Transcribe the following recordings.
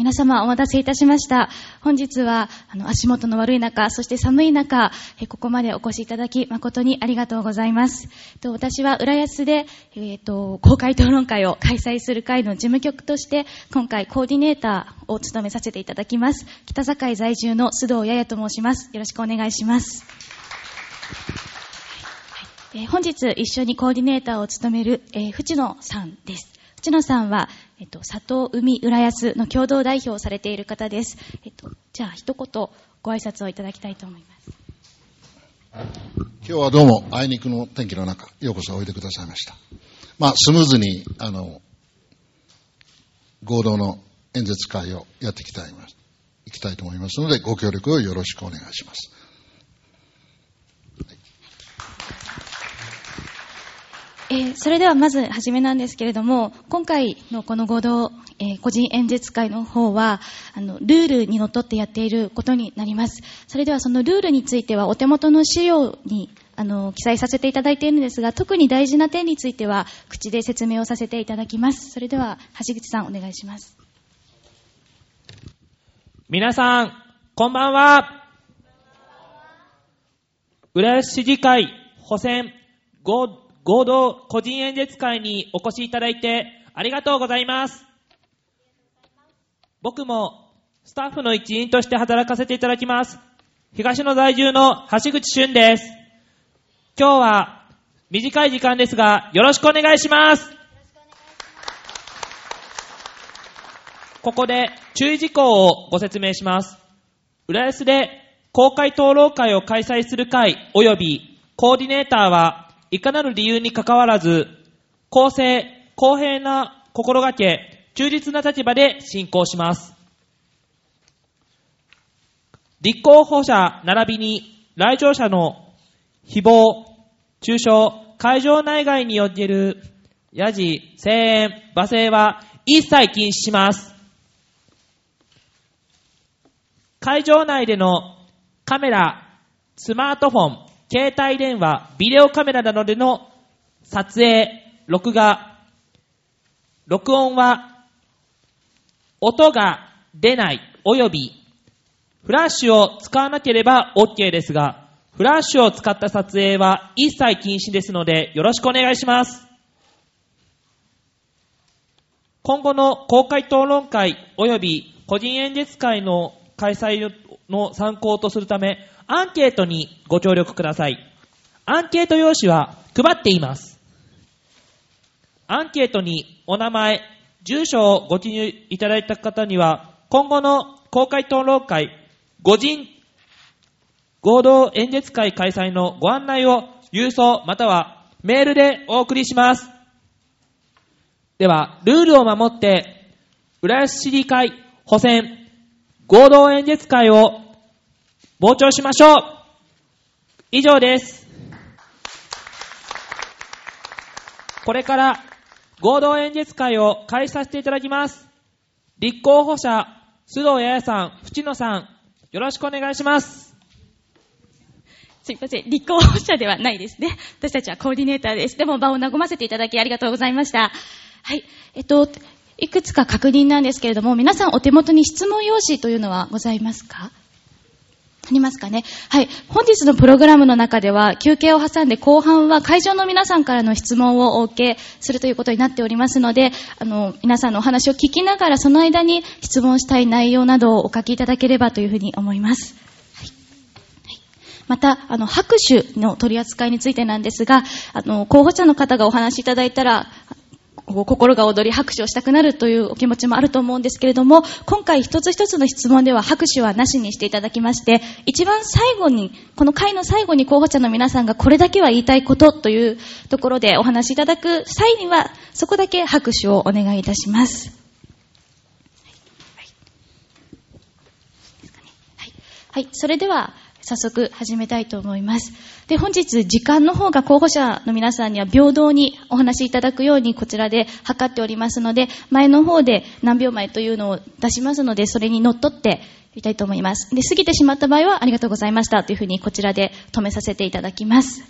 皆様お待たせいたしました。本日は、あの、足元の悪い中、そして寒い中、ここまでお越しいただき、誠にありがとうございます。と私は浦安で、えっ、ー、と、公開討論会を開催する会の事務局として、今回コーディネーターを務めさせていただきます。北境在住の須藤ややと申します。よろしくお願いします。本日一緒にコーディネーターを務める、えー、藤野さんです。藤野さんは、えっと、佐藤海浦安の共同代表をされている方です。えっと、じゃあ、一言ご挨拶をいただきたいと思います。今日はどうも、あいにくの天気の中、ようこそおいでくださいました。まあ、スムーズに、あの、合同の演説会をやっていきたい、いきたいと思いますので、ご協力をよろしくお願いします。えー、それではまずはじめなんですけれども、今回のこの合同、えー、個人演説会の方は、あの、ルールにのっとってやっていることになります。それではそのルールについてはお手元の資料にあの、記載させていただいているんですが、特に大事な点については、口で説明をさせていただきます。それでは、橋口さん、お願いします。皆さん、こんばんは。浦安市議会補選合合同個人演説会にお越しいただいてありがとうございます。僕もスタッフの一員として働かせていただきます。東野在住の橋口俊です。今日は短い時間ですがよろしくお願いします。ここで注意事項をご説明します。浦安で公開討論会を開催する会及びコーディネーターはいかなる理由にかかわらず、公正、公平な心がけ、忠実な立場で進行します。立候補者並びに来場者の誹謗、中傷、会場内外におけるヤジ、声援、罵声は一切禁止します。会場内でのカメラ、スマートフォン、携帯電話、ビデオカメラなどでの撮影、録画、録音は、音が出ない及び、フラッシュを使わなければ OK ですが、フラッシュを使った撮影は一切禁止ですので、よろしくお願いします。今後の公開討論会及び個人演説会の開催の参考とするため、アンケートにご協力ください。アンケート用紙は配っています。アンケートにお名前、住所をご記入いただいた方には、今後の公開討論会、五人合同演説会開催のご案内を郵送またはメールでお送りします。では、ルールを守って、浦安市議会補選合同演説会を傍聴しましょう以上です。これから合同演説会を開始させていただきます。立候補者、須藤八重さん、淵野さん、よろしくお願いします。すいません。立候補者ではないですね。私たちはコーディネーターです。でも場を和ませていただきありがとうございました。はい。えっと、いくつか確認なんですけれども、皆さんお手元に質問用紙というのはございますか？ありますかね？はい。本日のプログラムの中では、休憩を挟んで後半は会場の皆さんからの質問をお受けするということになっておりますので、あの、皆さんのお話を聞きながら、その間に質問したい内容などをお書きいただければというふうに思います。また、あの、拍手の取り扱いについてなんですが、あの、候補者の方がお話しいただいたら、心が踊り拍手をしたくなるというお気持ちもあると思うんですけれども、今回一つ一つの質問では拍手はなしにしていただきまして、一番最後に、この回の最後に候補者の皆さんがこれだけは言いたいことというところでお話しいただく際には、そこだけ拍手をお願いいたします。はい。はい、それでは、早速始めたいと思います。で、本日時間の方が候補者の皆さんには平等にお話しいただくようにこちらで測っておりますので、前の方で何秒前というのを出しますので、それに乗っ取っていきたいと思います。で、過ぎてしまった場合はありがとうございましたというふうにこちらで止めさせていただきます。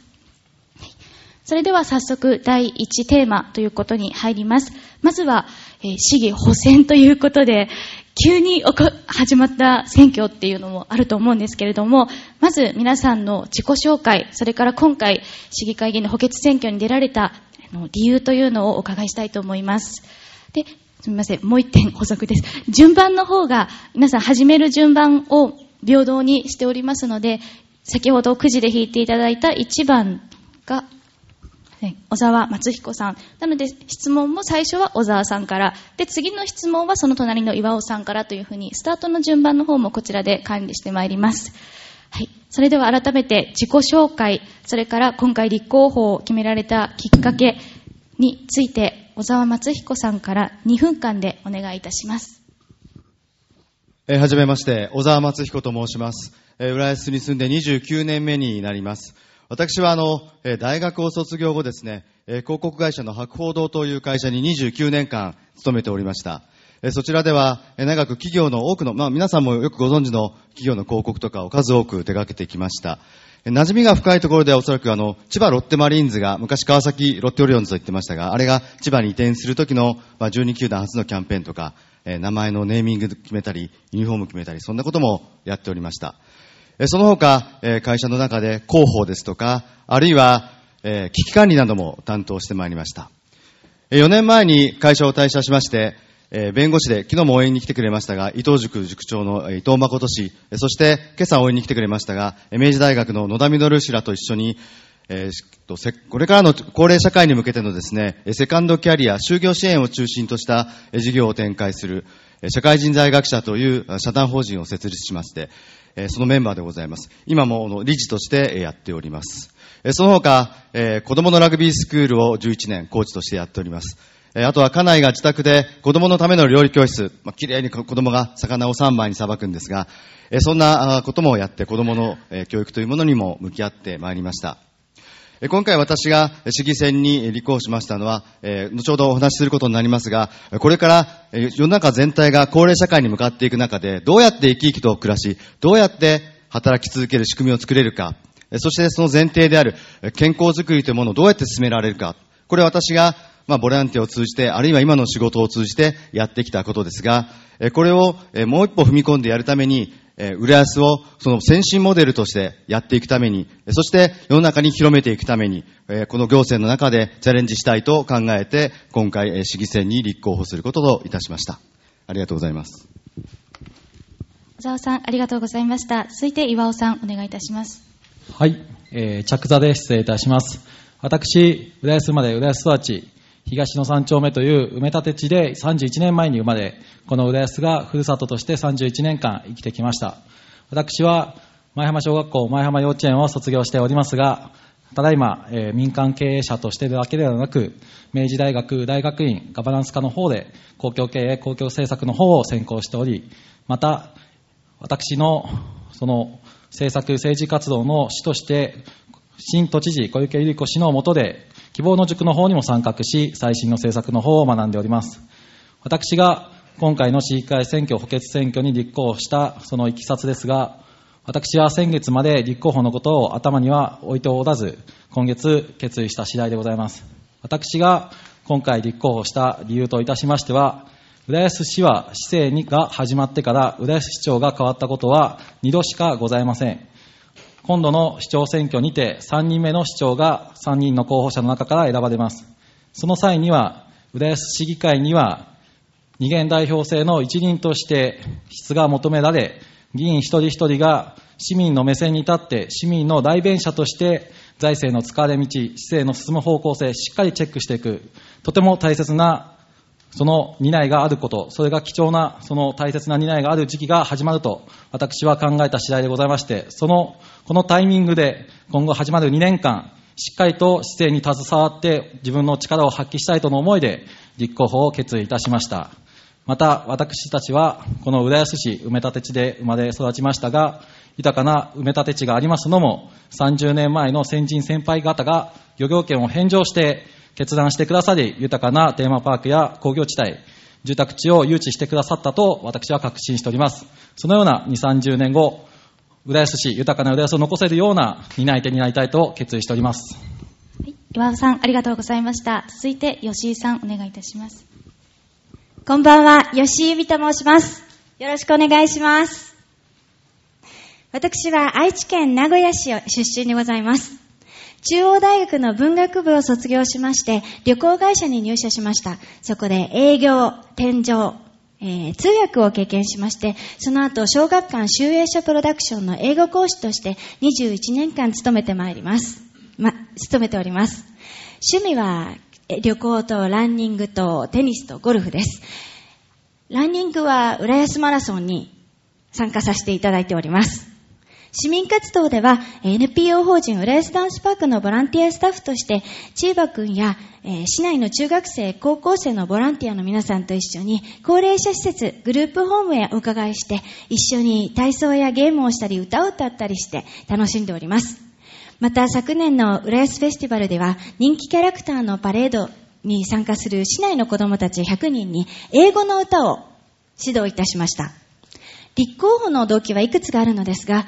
それでは早速第1テーマということに入ります。まずは、えー、市議補選ということで、急に始まった選挙っていうのもあると思うんですけれども、まず皆さんの自己紹介、それから今回市議会議員の補欠選挙に出られた理由というのをお伺いしたいと思います。で、すみません、もう一点補足です。順番の方が、皆さん始める順番を平等にしておりますので、先ほどくじで引いていただいた1番小沢松彦さん。なので、質問も最初は小沢さんから、で、次の質問はその隣の岩尾さんからというふうに、スタートの順番の方もこちらで管理してまいります。はい。それでは改めて自己紹介、それから今回立候補を決められたきっかけについて、小沢松彦さんから2分間でお願いいたします。えーはじめまして、小沢松彦と申します。えー浦安に住んで29年目になります。私はあの、大学を卒業後ですね、広告会社の博報堂という会社に29年間勤めておりました。そちらでは、長く企業の多くの、まあ皆さんもよくご存知の企業の広告とかを数多く手掛けてきました。えー馴染みが深いところではおそらくあの、千葉ロッテマリーンズが、昔川崎ロッテオリオンズと言ってましたが、あれが千葉に移転する時の、まあ12球団初のキャンペーンとか、え名前のネーミング決めたり、ユニフォーム決めたり、そんなこともやっておりました。その他、会社の中で広報ですとか、あるいは、危機管理なども担当してまいりました。4年前に会社を退社しまして、弁護士で、昨日も応援に来てくれましたが、伊藤塾塾長の伊藤誠氏、そして今朝応援に来てくれましたが、明治大学の野田実氏らと一緒に、これからの高齢社会に向けてのですね、セカンドキャリア、就業支援を中心とした事業を展開する、社会人材学者という社団法人を設立しまして、えそのメンバーでございます。今も理事としてやっております。えその他、え子供のラグビースクールを11年コーチとしてやっております。えあとは家内が自宅で子供のための料理教室、まあ、綺麗に子供が魚を3枚にさばくんですが、えそんなこともやって子供の教育というものにも向き合ってまいりました。今回私が市議選に立候補しましたのは、後ほどお話しすることになりますが、これから世の中全体が高齢社会に向かっていく中で、どうやって生き生きと暮らし、どうやって働き続ける仕組みを作れるか、そしてその前提である健康づくりというものをどうやって進められるか、これ私がまあ、ボランティアを通じて、あるいは今の仕事を通じてやってきたことですが、これをもう一歩踏み込んでやるために、えー浦安をその先進モデルとしてやっていくために、えーそして世の中に広めていくために、えーこの行政の中でチャレンジしたいと考えて、今回、えー市議選に立候補することといたしました。ありがとうございます。小沢さん、ありがとうございました。続いて岩尾さん、お願いいたします。はい、えー、着座で失礼いたします。私、浦安生まれ浦安育ち、東の三丁目という埋め立て地で31年前に生まれ、この浦安がふるさととして31年間生きてきました。私は、前浜小学校、前浜幼稚園を卒業しておりますが、ただいま、えー民間経営者としてだけではなく、明治大学大学院ガバナンス科の方で、公共経営、公共政策の方を専攻しており、また、私の、その、政策、政治活動の主として、新都知事小池百合子氏の下で、希望の塾の方にも参画し、最新の政策の方を学んでおります。私が今回の市議会選挙補欠選挙に立候補したそのいきさつですが、私は先月まで立候補のことを頭には置いておらず、今月決意した次第でございます。私が今回立候補した理由といたしましては、浦安市は市政が始まってから浦安市長が変わったことは2度しかございません。今度の市長選挙にて3人目の市長が3人の候補者の中から選ばれます。その際には、浦安市議会には二元代表制の一人として質が求められ、議員一人一人が市民の目線に立って市民の代弁者として財政の使われ道、市政の進む方向性、しっかりチェックしていく、とても大切なその担いがあること、それが貴重な、その大切な担いがある時期が始まると、私は考えた次第でございまして、その、このタイミングで、今後始まる2年間、しっかりと市政に携わって、自分の力を発揮したいとの思いで、立候補を決意いたしました。また、私たちは、この浦安市埋め立て地で生まれ育ちましたが、豊かな埋め立て地がありますのも、30年前の先人先輩方が漁業権を返上して、決断してくださり、豊かなテーマパークや工業地帯、住宅地を誘致してくださったと私は確信しております。そのような2、30年後、浦安市、豊かな浦安を残せるような担い手になりたいと決意しております。はい、岩尾さん、ありがとうございました。続いて、吉井さん、お願いいたします。こんばんは、吉井由美と申します。よろしくお願いします。私は愛知県名古屋市出身でございます。中央大学の文学部を卒業しまして、旅行会社に入社しました。そこで営業、天井、えー通訳を経験しまして、その後、小学館集英社プロダクションの英語講師として21年間勤めてまいります。ま、勤めております。趣味は、旅行とランニングとテニスとゴルフです。ランニングは浦安マラソンに参加させていただいております。市民活動では NPO 法人浦安ダンスパークのボランティアスタッフとして、千葉くんや、市内の中学生、高校生のボランティアの皆さんと一緒に、高齢者施設、グループホームへお伺いして、一緒に体操やゲームをしたり、歌を歌ったりして楽しんでおります。また昨年の浦安フェスティバルでは人気キャラクターのパレードに参加する市内の子供たち100人に英語の歌を指導いたしました。立候補の動機はいくつかあるのですが、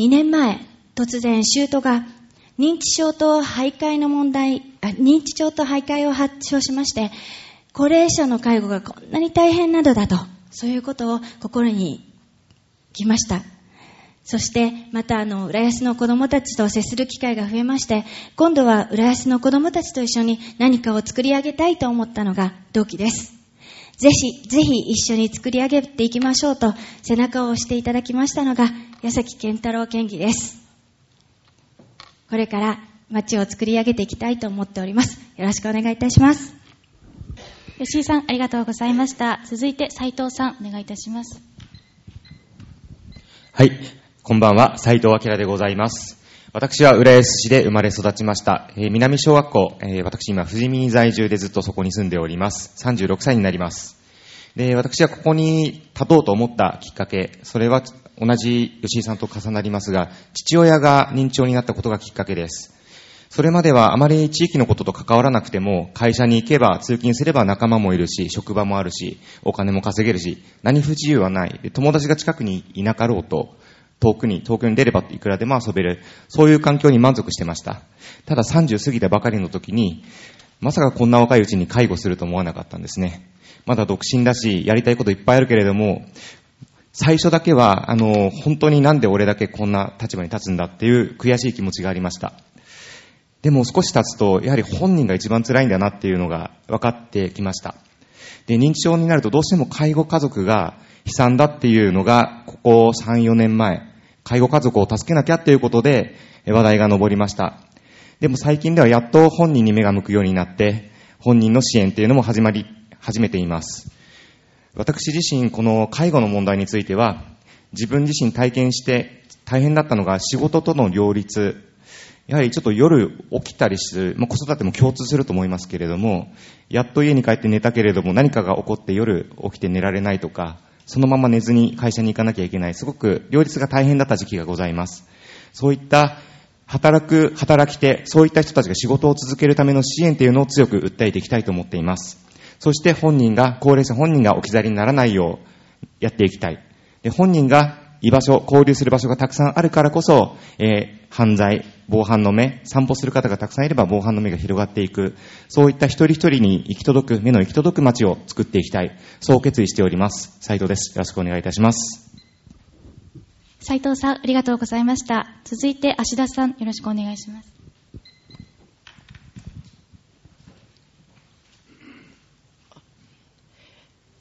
2年前、突然、シュートが認知症と徘徊の問題、認知症と徘徊を発症しまして、高齢者の介護がこんなに大変なのだと、そういうことを心に来ました。そして、また、あの、浦安の子供たちと接する機会が増えまして、今度は浦安の子供たちと一緒に何かを作り上げたいと思ったのが動機です。ぜひ、ぜひ一緒に作り上げていきましょうと背中を押していただきましたのが、矢崎健太郎県議です。これから街を作り上げていきたいと思っております。よろしくお願いいたします。吉井さん、ありがとうございました。続いて、斉藤さん、お願いいたします。はい。こんばんは、斉藤明でございます。私は浦安市で生まれ育ちました。えー南小学校、えー私今、富士見在住でずっとそこに住んでおります。36歳になります。で、私はここに立とうと思ったきっかけ、それは同じ吉井さんと重なりますが、父親が認知症になったことがきっかけです。それまではあまり地域のことと関わらなくても、会社に行けば、通勤すれば仲間もいるし、職場もあるし、お金も稼げるし、何不自由はない。友達が近くにいなかろうと、遠くに、東京に出ればいくらでも遊べる。そういう環境に満足してました。ただ30過ぎたばかりの時に、まさかこんな若いうちに介護すると思わなかったんですね。まだ独身だし、やりたいこといっぱいあるけれども、最初だけは、あの、本当になんで俺だけこんな立場に立つんだっていう悔しい気持ちがありました。でも少し経つと、やはり本人が一番辛いんだなっていうのが分かってきました。で、認知症になるとどうしても介護家族が悲惨だっていうのが、ここ3、4年前、介護家族を助けなきゃっていうことで話題が上りました。でも最近ではやっと本人に目が向くようになって、本人の支援っていうのも始まり、始めています。私自身、この介護の問題については、自分自身体験して大変だったのが仕事との両立。やはりちょっと夜起きたりする、まあ、子育ても共通すると思いますけれども、やっと家に帰って寝たけれども何かが起こって夜起きて寝られないとか、そのまま寝ずに会社に行かなきゃいけない、すごく両立が大変だった時期がございます。そういった働く、働き手、そういった人たちが仕事を続けるための支援というのを強く訴えていきたいと思っています。そして本人が、高齢者本人が置き去りにならないようやっていきたい。で本人が居場所、交流する場所がたくさんあるからこそ、えー犯罪、防犯の目、散歩する方がたくさんいれば防犯の目が広がっていく。そういった一人一人に行き届く、目の行き届く街を作っていきたい。そう決意しております。斉藤です。よろしくお願いいたします。斉藤さん、ありがとうございました。続いて、芦田さん、よろしくお願いします。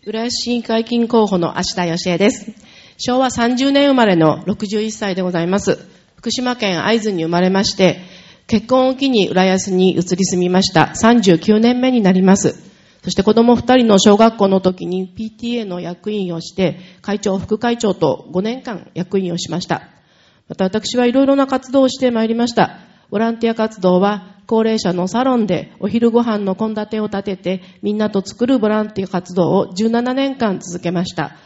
浦安市議会議員候補の芦田義恵です。昭和30年生まれの61歳でございます。福島県会津に生まれまして、結婚を機に浦安に移り住みました。39年目になります。そして子供2人の小学校の時に PTA の役員をして、会長、副会長と5年間役員をしました。また私はいろいろな活動をしてまいりました。ボランティア活動は高齢者のサロンでお昼ご飯の献立を立ててみんなと作るボランティア活動を17年間続けました。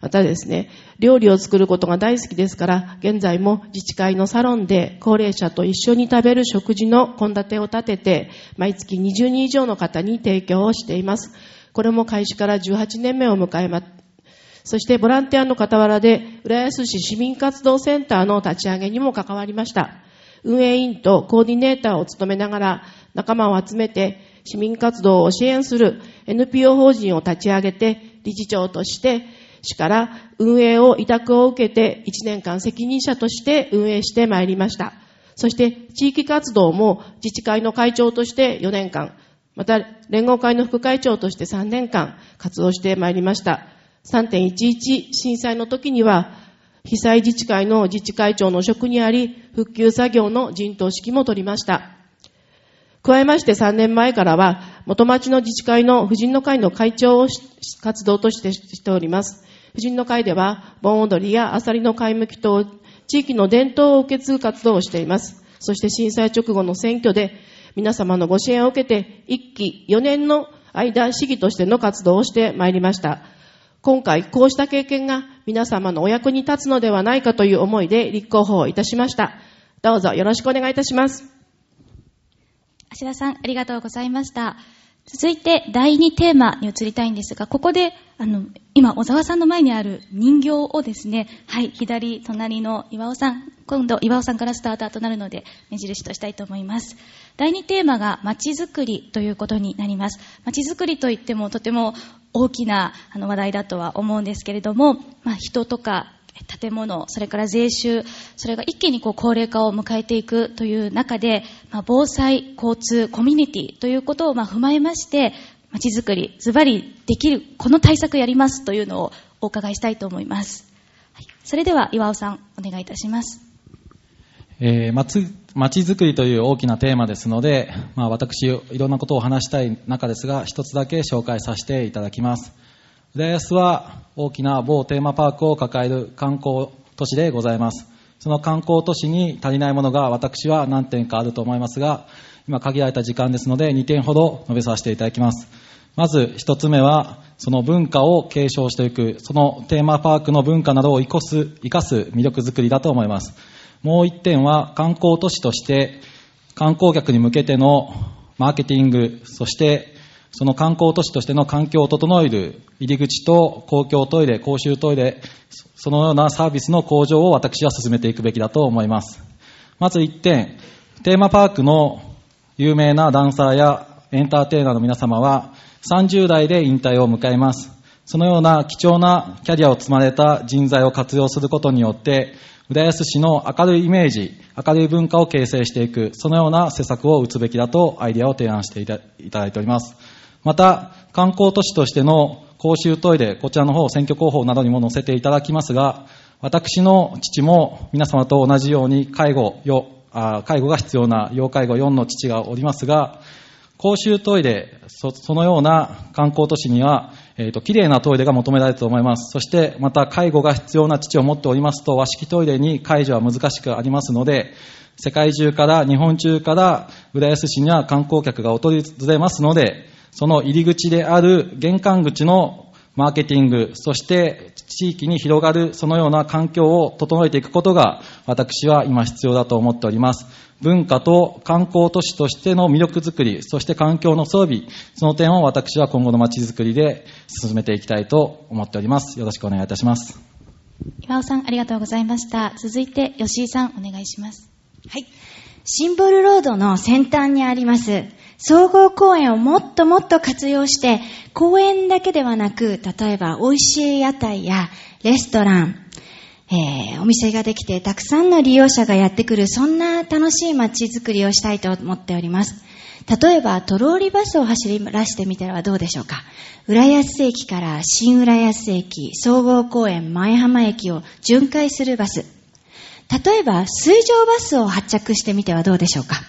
またですね、料理を作ることが大好きですから、現在も自治会のサロンで高齢者と一緒に食べる食事の献立を立てて、毎月20人以上の方に提供をしています。これも開始から18年目を迎えます。そしてボランティアの傍らで、浦安市市民活動センターの立ち上げにも関わりました。運営委員とコーディネーターを務めながら、仲間を集めて市民活動を支援する NPO 法人を立ち上げて、理事長として市から運営を委託を受けて1年間責任者として運営してまいりました。そして地域活動も自治会の会長として4年間、また連合会の副会長として3年間活動してまいりました。3.11震災の時には被災自治会の自治会長の職にあり、復旧作業の陣頭指揮も取りました。加えまして3年前からは、元町の自治会の婦人の会の会長を活動としてしております。婦人の会では、盆踊りやアサリの買い向き等、地域の伝統を受け継ぐ活動をしています。そして震災直後の選挙で、皆様のご支援を受けて、1期4年の間、市議としての活動をしてまいりました。今回、こうした経験が皆様のお役に立つのではないかという思いで立候補をいたしました。どうぞよろしくお願いいたします。芦田さん、ありがとうございました。続いて、第2テーマに移りたいんですが、ここで、あの、今、小沢さんの前にある人形をですね、はい、左、隣の岩尾さん、今度、岩尾さんからスターターとなるので、目印としたいと思います。第2テーマが、街づくりということになります。街づくりといっても、とても大きなあの話題だとは思うんですけれども、まあ、人とか建物、それから税収、それが一気にこう高齢化を迎えていくという中で、まあ、防災、交通、コミュニティということをまあ踏まえまして、街づくり、ズバリできる、この対策やりますというのをお伺いしたいと思います。はい、それでは岩尾さん、お願いいたします。えー、街づくりという大きなテーマですので、まあ、私、いろんなことを話したい中ですが、一つだけ紹介させていただきます。浦安は大きな某テーマパークを抱える観光都市でございます。その観光都市に足りないものが私は何点かあると思いますが、今限られた時間ですので2点ほど述べさせていただきます。まず1つ目は、その文化を継承していく、そのテーマパークの文化などを生かす生かす魅力づくりだと思います。もう1点は観光都市として観光客に向けてのマーケティング、そしてその観光都市としての環境を整える入り口と公共トイレ、公衆トイレ、そのようなサービスの向上を私は進めていくべきだと思います。まず1点、テーマパークの有名なダンサーやエンターテイナーの皆様は30代で引退を迎えます。そのような貴重なキャリアを積まれた人材を活用することによって、浦安市の明るいイメージ、明るい文化を形成していく、そのような施策を打つべきだとアイデアを提案していただいております。また、観光都市としての公衆トイレ、こちらの方、選挙広報などにも載せていただきますが、私の父も皆様と同じように介護、あ介護が必要な要介護4の父がおりますが、公衆トイレ、そのような観光都市には、えーと、綺麗なトイレが求められると思います。そして、また介護が必要な父を持っておりますと、和式トイレに介助は難しくありますので、世界中から、日本中から、浦安市には観光客が訪れますので、その入り口である玄関口のマーケティング、そして地域に広がるそのような環境を整えていくことが私は今必要だと思っております。文化と観光都市としての魅力づくり、そして環境の装備、その点を私は今後の街づくりで進めていきたいと思っております。よろしくお願いいたします。岩尾さん、ありがとうございました。続いて、吉井さん、お願いします。はい。シンボルロードの先端にあります、総合公園をもっともっと活用して、公園だけではなく、例えば美味しい屋台やレストラン、えー、お店ができてたくさんの利用者がやってくる、そんな楽しい街づくりをしたいと思っております。例えば、トローリバスを走らせてみたらどうでしょうか。浦安駅から新浦安駅、総合公園前浜駅を巡回するバス。例えば、水上バスを発着してみてはどうでしょうか。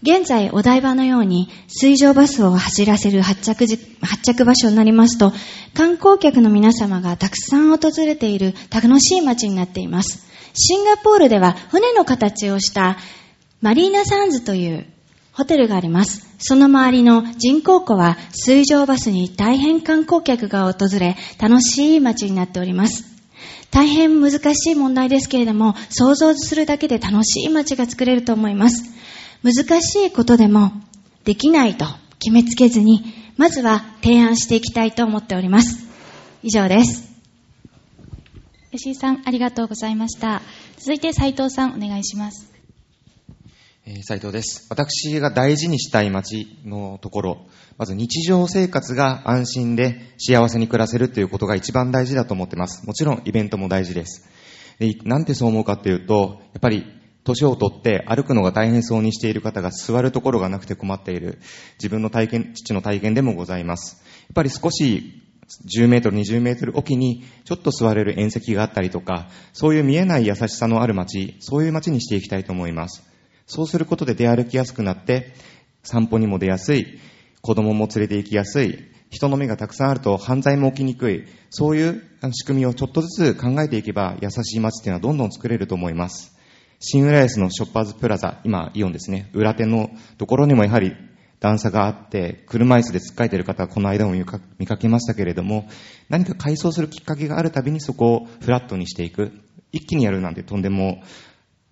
現在、お台場のように水上バスを走らせる発着発着場所になりますと、観光客の皆様がたくさん訪れている楽しい街になっています。シンガポールでは船の形をしたマリーナサンズというホテルがあります。その周りの人工湖は水上バスに大変観光客が訪れ、楽しい街になっております。大変難しい問題ですけれども、想像するだけで楽しい街が作れると思います。難しいことでもできないと決めつけずに、まずは提案していきたいと思っております。以上です。吉井さん、ありがとうございました。続いて斉藤さん、お願いします。えー斉藤です。私が大事にしたい街のところ、まず日常生活が安心で幸せに暮らせるということが一番大事だと思ってます。もちろんイベントも大事です。でなんでそう思うかっていうと、やっぱり年を取って歩くのが大変そうにしている方が座るところがなくて困っている自分の体験、父の体験でもございます。やっぱり少し10メートル、20メートルおきにちょっと座れる縁石があったりとか、そういう見えない優しさのある街、そういう街にしていきたいと思います。そうすることで出歩きやすくなって、散歩にも出やすい、子供も連れて行きやすい、人の目がたくさんあると犯罪も起きにくい、そういう仕組みをちょっとずつ考えていけば優しい街っていうのはどんどん作れると思います。新浦安のショッパーズプラザ、今イオンですね、裏手のところにもやはり段差があって、車椅子で突っかえている方はこの間も見かけましたけれども、何か改装するきっかけがあるたびにそこをフラットにしていく。一気にやるなんてとんでも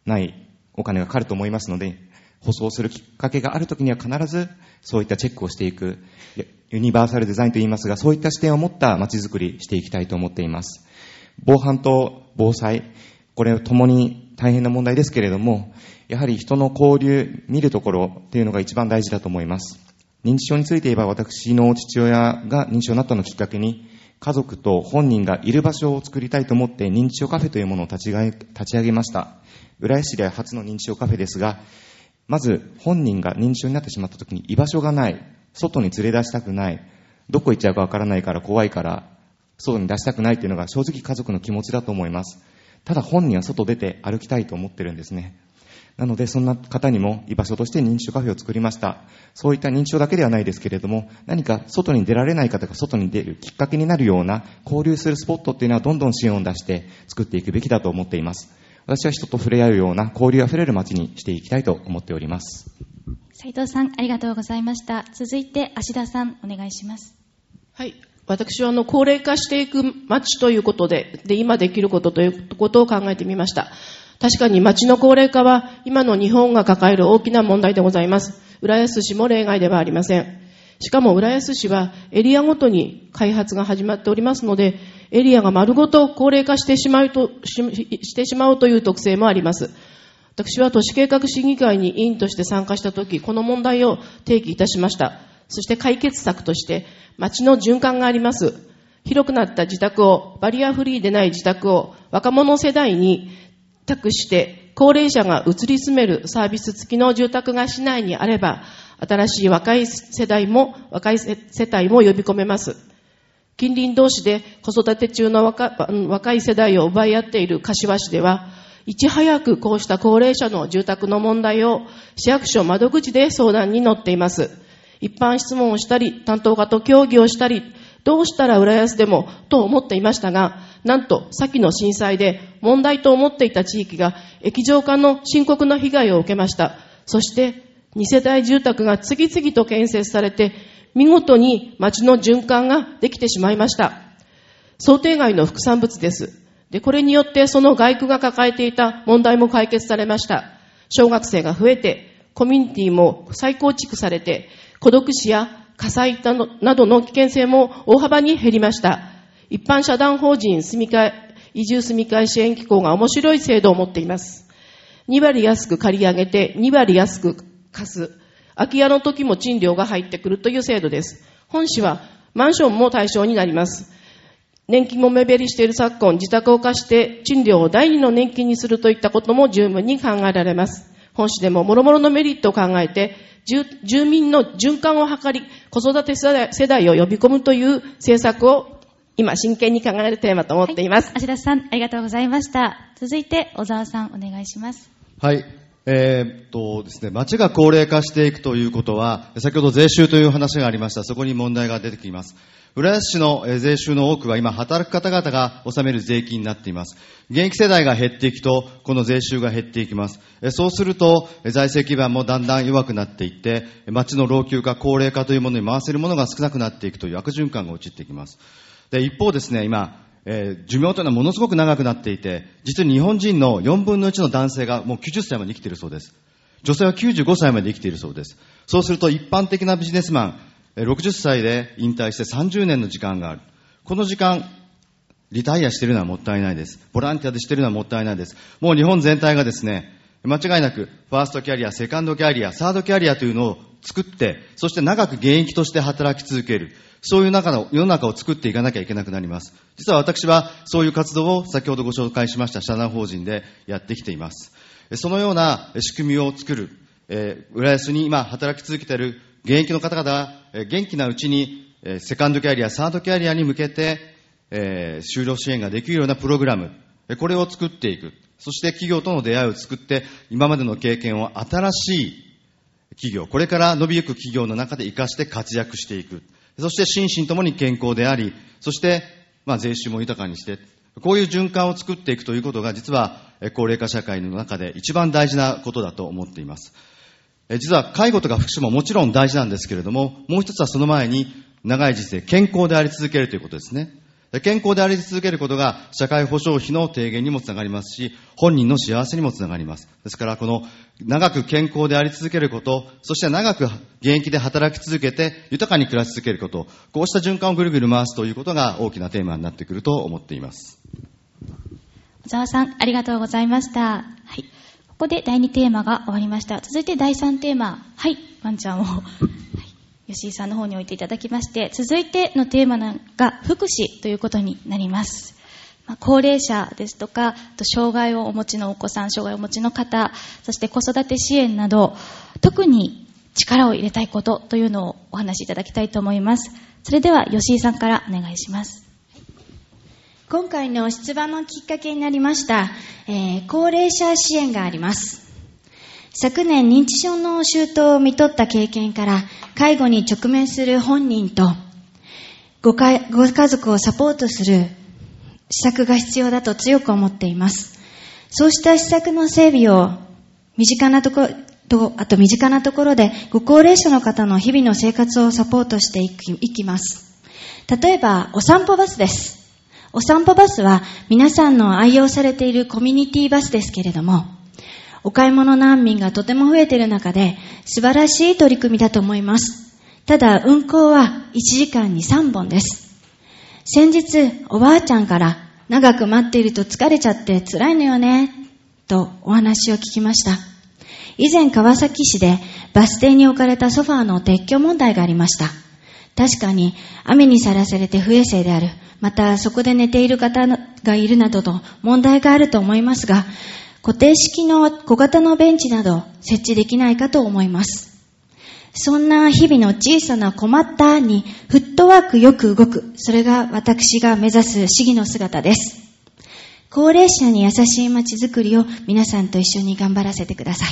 ないお金がかかると思いますので、舗装するきっかけがあるときには必ずそういったチェックをしていく、ユニバーサルデザインと言いますが、そういった視点を持った街づくりしていきたいと思っています。防犯と防災、これともに大変な問題ですけれども、やはり人の交流、見るところっていうのが一番大事だと思います。認知症について言えば私の父親が認知症になったのをきっかけに、家族と本人がいる場所を作りたいと思って認知症カフェというものを立ち上げ立ち上げました。浦安市で初の認知症カフェですが、まず本人が認知症になってしまった時に居場所がない、外に連れ出したくない、どこ行っちゃうかわからないから怖いから、外に出したくないっていうのが正直家族の気持ちだと思います。ただ本人は外出て歩きたいと思ってるんですね。なので、そんな方にも居場所として認知症カフェを作りました。そういった認知症だけではないですけれども、何か外に出られない方が外に出るきっかけになるような交流するスポットっていうのはどんどん支援を出して作っていくべきだと思っています。私は人と触れ合うような交流あふれる街にしていきたいと思っております。斉藤さん、ありがとうございました。続いて、芦田さん、お願いします。はい。私はあの高齢化していく街ということで、で、今できることということを考えてみました。確かに街の高齢化は今の日本が抱える大きな問題でございます。浦安市も例外ではありません。しかも浦安市はエリアごとに開発が始まっておりますので、エリアが丸ごと高齢化してしまうと、ししてしまうという特性もあります。私は都市計画審議会に委員として参加したとき、この問題を提起いたしました。そして解決策として、街の循環があります。広くなった自宅を、バリアフリーでない自宅を若者世代に託して、高齢者が移り住めるサービス付きの住宅が市内にあれば、新しい若い世代も、若い世帯も呼び込めます。近隣同士で子育て中の若い世代を奪い合っている柏市では、いち早くこうした高齢者の住宅の問題を市役所窓口で相談に乗っています。一般質問をしたり、担当課と協議をしたり、どうしたら浦安でもと思っていましたが、なんと先の震災で問題と思っていた地域が液状化の深刻な被害を受けました。そして2世帯住宅が次々と建設されて、見事に街の循環ができてしまいました。想定外の副産物です。で、これによってその外区が抱えていた問題も解決されました。小学生が増えて、コミュニティも再構築されて、孤独死や火災などの危険性も大幅に減りました。一般社団法人住み替え、移住住み替え支援機構が面白い制度を持っています。2割安く借り上げて、2割安く貸す。空き家の時も賃料が入ってくるという制度です。本市はマンションも対象になります。年金も目減りしている昨今、自宅を貸して賃料を第二の年金にするといったことも十分に考えられます。本市でも諸々のメリットを考えて、住民の循環を図り、子育て世代を呼び込むという政策を今真剣に考えるテーマと思っています。はい、芦田さん、ありがとうございました。続いて、小沢さん、お願いします。はい。えー、っとですね、町が高齢化していくということは、先ほど税収という話がありました。そこに問題が出てきます。浦安市の税収の多くは今働く方々が納める税金になっています。現役世代が減っていくと、この税収が減っていきます。そうすると、財政基盤もだんだん弱くなっていって、町の老朽化、高齢化というものに回せるものが少なくなっていくという悪循環が陥っていきます。で、一方ですね、今、えー、寿命というのはものすごく長くなっていて、実に日本人の4分の1の男性がもう90歳まで生きているそうです。女性は95歳まで生きているそうです。そうすると一般的なビジネスマン、60歳で引退して30年の時間がある。この時間、リタイアしているのはもったいないです。ボランティアでしているのはもったいないです。もう日本全体がですね、間違いなく、ファーストキャリア、セカンドキャリア、サードキャリアというのを作って、そして長く現役として働き続ける。そういう中の世の中を作っていかなきゃいけなくなります。実は私はそういう活動を先ほどご紹介しました社団法人でやってきています。そのような仕組みを作る、えー、浦安に今働き続けている現役の方々が、元気なうちに、セカンドキャリア、サードキャリアに向けて、えー就労支援ができるようなプログラム、これを作っていく。そして企業との出会いを作って、今までの経験を新しい企業、これから伸びゆく企業の中で活かして活躍していく。そして心身ともに健康であり、そして、まあ、税収も豊かにして、こういう循環を作っていくということが、実は、高齢化社会の中で一番大事なことだと思っています。実は介護とか福祉ももちろん大事なんですけれども、もう一つはその前に長い人生、健康であり続けるということですね。健康であり続けることが社会保障費の低減にもつながりますし、本人の幸せにもつながります。ですから、この長く健康であり続けること、そして長く現役で働き続けて豊かに暮らし続けること、こうした循環をぐるぐる回すということが大きなテーマになってくると思っています。小沢さん、ありがとうございました。はい。ここで第2テーマが終わりました。続いて第3テーマ。はい。ワンちゃんを、吉井さんの方に置いていただきまして、続いてのテーマが福祉ということになります。まあ高齢者ですとか、と障害をお持ちのお子さん、障害をお持ちの方、そして子育て支援など、特に力を入れたいことというのをお話しいただきたいと思います。それでは、吉井さんからお願いします。今回の出馬のきっかけになりました、えー高齢者支援があります。昨年認知症の周到を見とった経験から介護に直面する本人とごかご家族をサポートする施策が必要だと強く思っています。そうした施策の整備を身近なところと、あと身近なところでご高齢者の方の日々の生活をサポートしていきます。例えば、お散歩バスです。お散歩バスは皆さんの愛用されているコミュニティバスですけれども、お買い物難民がとても増えている中で素晴らしい取り組みだと思います。ただ運行は1時間に3本です。先日おばあちゃんから長く待っていると疲れちゃって辛いのよね、とお話を聞きました。以前川崎市でバス停に置かれたソファーの撤去問題がありました。確かに雨にさらされて不衛生である。またそこで寝ている方がいるなどと問題があると思いますが、固定式の小型のベンチなど設置できないかと思います。そんな日々の小さな困ったにフットワークよく動く。それが私が目指す市議の姿です。高齢者に優しい街づくりを皆さんと一緒に頑張らせてください。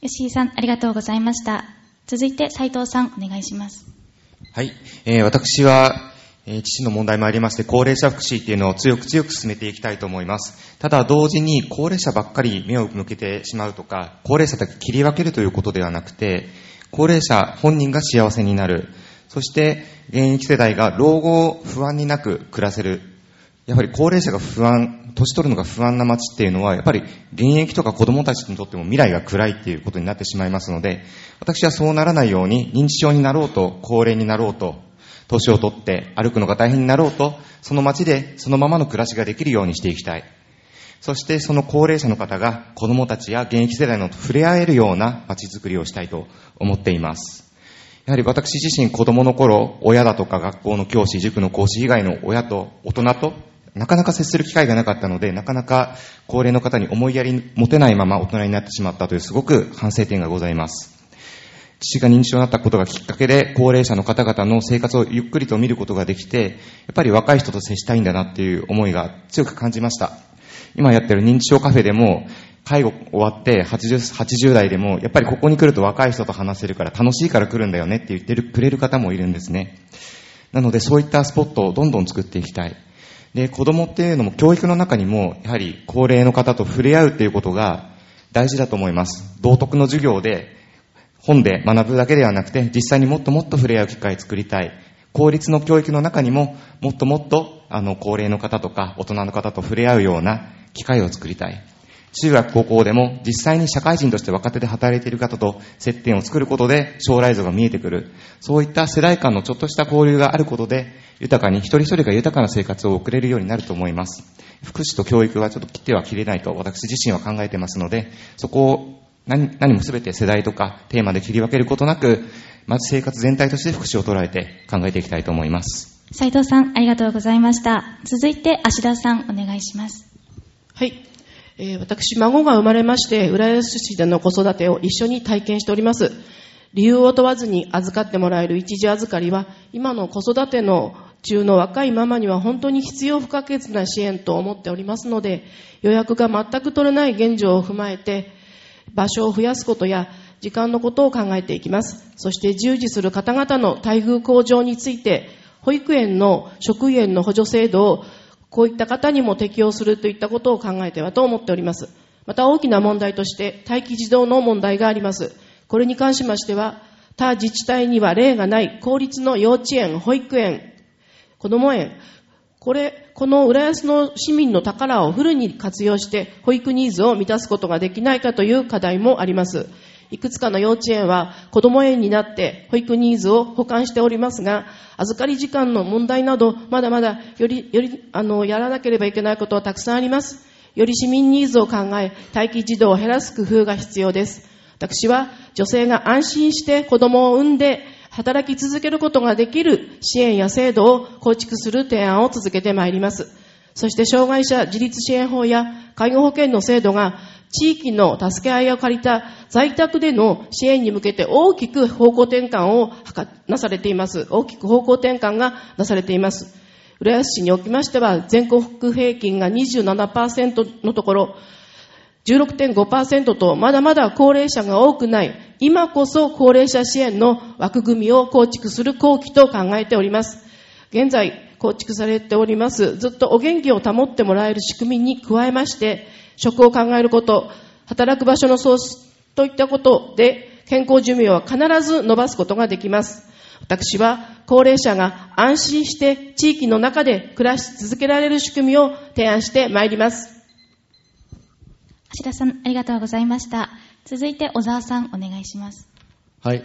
吉井さん、ありがとうございました。続いて斉藤さん、お願いします。はい。えー私は、えー父の問題もありまして、高齢者福祉っていうのを強く強く進めていきたいと思います。ただ、同時に高齢者ばっかり目を向けてしまうとか、高齢者だけ切り分けるということではなくて、高齢者本人が幸せになる。そして、現役世代が老後を不安になく暮らせる。やっぱり高齢者が不安、年取るのが不安な街っていうのは、やっぱり現役とか子供たちにとっても未来が暗いっていうことになってしまいますので、私はそうならないように、認知症になろうと、高齢になろうと、年を取って歩くのが大変になろうと、その街でそのままの暮らしができるようにしていきたい。そしてその高齢者の方が子供たちや現役世代のと触れ合えるような街づくりをしたいと思っています。やはり私自身子供の頃、親だとか学校の教師、塾の講師以外の親と大人となかなか接する機会がなかったので、なかなか高齢の方に思いやり持てないまま大人になってしまったというすごく反省点がございます。父が認知症になったことがきっかけで、高齢者の方々の生活をゆっくりと見ることができて、やっぱり若い人と接したいんだなっていう思いが強く感じました。今やってる認知症カフェでも、介護終わって80 80代でも、やっぱりここに来ると若い人と話せるから楽しいから来るんだよねって言ってるくれる方もいるんですね。なのでそういったスポットをどんどん作っていきたい。で、子供っていうのも教育の中にも、やはり高齢の方と触れ合うっていうことが大事だと思います。道徳の授業で本で学ぶだけではなくて、実際にもっともっと触れ合う機会を作りたい。公立の教育の中にも、もっともっと、あの、高齢の方とか、大人の方と触れ合うような機会を作りたい。中学、高校でも実際に社会人として若手で働いている方と接点を作ることで将来像が見えてくる。そういった世代間のちょっとした交流があることで、豊かに、一人一人が豊かな生活を送れるようになると思います。福祉と教育はちょっと切っては切れないと私自身は考えてますので、そこを何何も全て世代とかテーマで切り分けることなく、まず生活全体として福祉を捉えて考えていきたいと思います。斉藤さん、ありがとうございました。続いて、芦田さん、お願いします。はい。えー私、孫が生まれまして、浦安市での子育てを一緒に体験しております。理由を問わずに預かってもらえる一時預かりは、今の子育ての中の若いママには本当に必要不可欠な支援と思っておりますので、予約が全く取れない現状を踏まえて、場所を増やすことや時間のことを考えていきます。そして従事する方々の待遇向上について、保育園の職員の補助制度をこういった方にも適用するといったことを考えてはと思っております。また大きな問題として待機児童の問題があります。これに関しましては、他自治体には例がない公立の幼稚園、保育園、子ども園、これ、この浦安の市民の宝をフルに活用して保育ニーズを満たすことができないかという課題もあります。いくつかの幼稚園は子ども園になって保育ニーズを補完しておりますが、預かり時間の問題など、まだまだより、より、あの、やらなければいけないことはたくさんあります。より市民ニーズを考え、待機児童を減らす工夫が必要です。私は女性が安心して子供を産んで働き続けることができる支援や制度を構築する提案を続けてまいります。そして障害者自立支援法や介護保険の制度が地域の助け合いを借りた在宅での支援に向けて大きく方向転換をなされています。大きく方向転換がなされています。浦安市におきましては全国平均が27%のところ、16.5%とまだまだ高齢者が多くない、今こそ高齢者支援の枠組みを構築する後期と考えております。現在構築されております、ずっとお元気を保ってもらえる仕組みに加えまして、職を考えること、働く場所の創出といったことで、健康寿命は必ず伸ばすことができます。私は高齢者が安心して地域の中で暮らし続けられる仕組みを提案してまいります。芦田さん、ありがとうございました。続いて、小沢さん、お願いします。はい。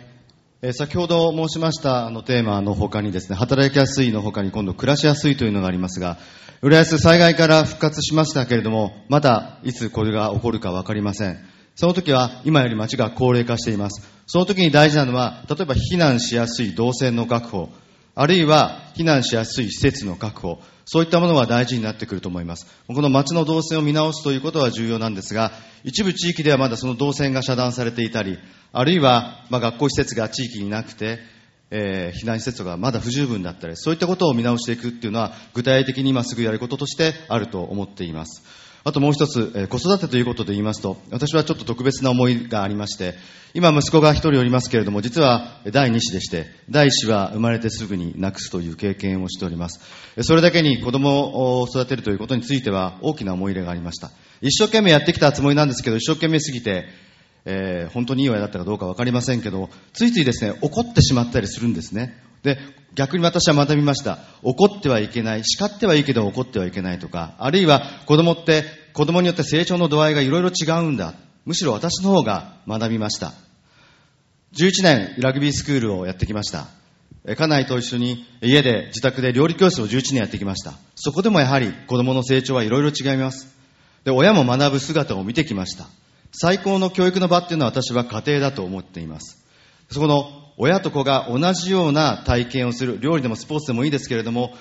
えー先ほど申しましたあのテーマの他にですね、働きやすいの他に今度暮らしやすいというのがありますが、浦安災害から復活しましたけれども、まだいつこれが起こるかわかりません。その時は今より街が高齢化しています。その時に大事なのは、例えば避難しやすい動線の確保、あるいは避難しやすい施設の確保、そういったものは大事になってくると思います。この街の動線を見直すということは重要なんですが、一部地域ではまだその動線が遮断されていたり、あるいは、ま、学校施設が地域になくて、えー避難施設がまだ不十分だったり、そういったことを見直していくっていうのは、具体的に今すぐやることとしてあると思っています。あともう一つ、えー子育てということで言いますと、私はちょっと特別な思いがありまして、今息子が一人おりますけれども、実は第二子でして、第一子は生まれてすぐに亡くすという経験をしております。それだけに子供を育てるということについては大きな思い入れがありました。一生懸命やってきたつもりなんですけど、一生懸命すぎて、えー本当にいい親だったかどうかわかりませんけど、ついついですね、怒ってしまったりするんですね。で、逆に私は学びました。怒ってはいけない、叱ってはいいけど怒ってはいけないとか、あるいは子供って、子供によって成長の度合いがいろいろ違うんだ。むしろ私の方が学びました。11年ラグビースクールをやってきました。家内と一緒に家で自宅で料理教室を11年やってきました。そこでもやはり子供の成長はいろいろ違います。で、親も学ぶ姿を見てきました。最高の教育の場っていうのは私は家庭だと思っています。そこの親と子が同じような体験をする、料理でもスポーツでもいいですけれども、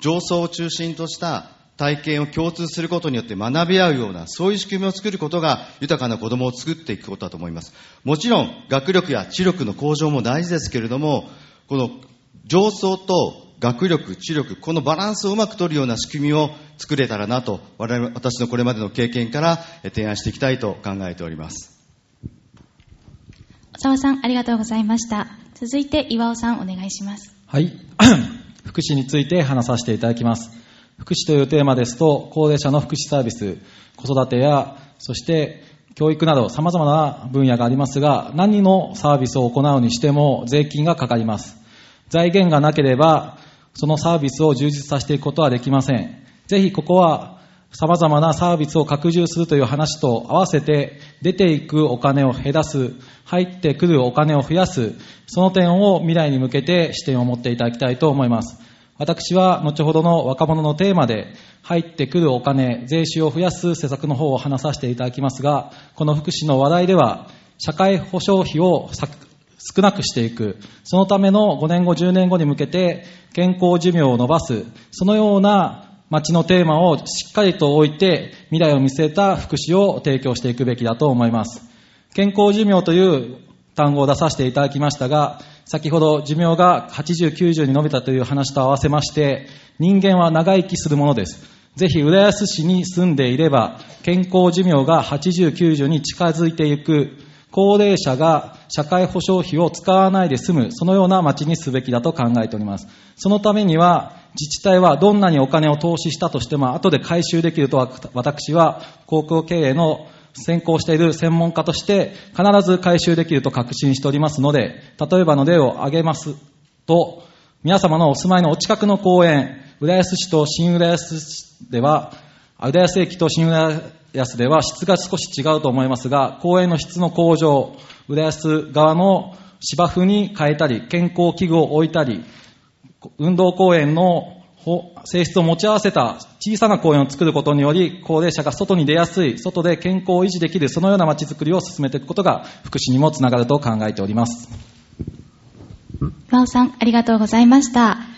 上層を中心とした体験を共通することによって学び合うような、そういう仕組みを作ることが豊かな子供を作っていくことだと思います。もちろん、学力や知力の向上も大事ですけれども、この上層と学力、知力、このバランスをうまく取るような仕組みを作れたらなと、我々、私のこれまでの経験からえ提案していきたいと考えております。小沢さん、ありがとうございました。続いて、岩尾さん、お願いします。はい。福祉について話させていただきます。福祉というテーマですと、高齢者の福祉サービス、子育てや、そして教育など様々な分野がありますが、何のサービスを行うにしても税金がかかります。財源がなければ、そのサービスを充実させていくことはできません。ぜひここは、様々なサービスを拡充するという話と合わせて、出ていくお金を減らす、入ってくるお金を増やす、その点を未来に向けて視点を持っていただきたいと思います。私は後ほどの若者のテーマで入ってくるお金、税収を増やす施策の方を話させていただきますが、この福祉の話題では、社会保障費を少なくしていく、そのための5年後、10年後に向けて健康寿命を伸ばす、そのような町のテーマをしっかりと置いて未来を見据えた福祉を提供していくべきだと思います。健康寿命という単語を出させていただきましたが、先ほど寿命が80、90に伸びたという話と合わせまして、人間は長生きするものです。ぜひ、浦安市に住んでいれば、健康寿命が80、90に近づいていく、高齢者が社会保障費を使わないで済む、そのような町にすべきだと考えております。そのためには、自治体はどんなにお金を投資したとしても、後で回収できるとは、私は、航空経営の先行している専門家として、必ず回収できると確信しておりますので、例えばの例を挙げますと、皆様のお住まいのお近くの公園、浦安市と新浦安市では、浦安駅と新浦安では質が少し違うと思いますが、公園の質の向上、浦安側の芝生に変えたり、健康器具を置いたり、運動公園の性質を持ち合わせた小さな公園を作ることにより、高齢者が外に出やすい、外で健康を維持できる、そのような街づくりを進めていくことが、福祉にもつながると考えております。岩尾さん、ありがとうございました。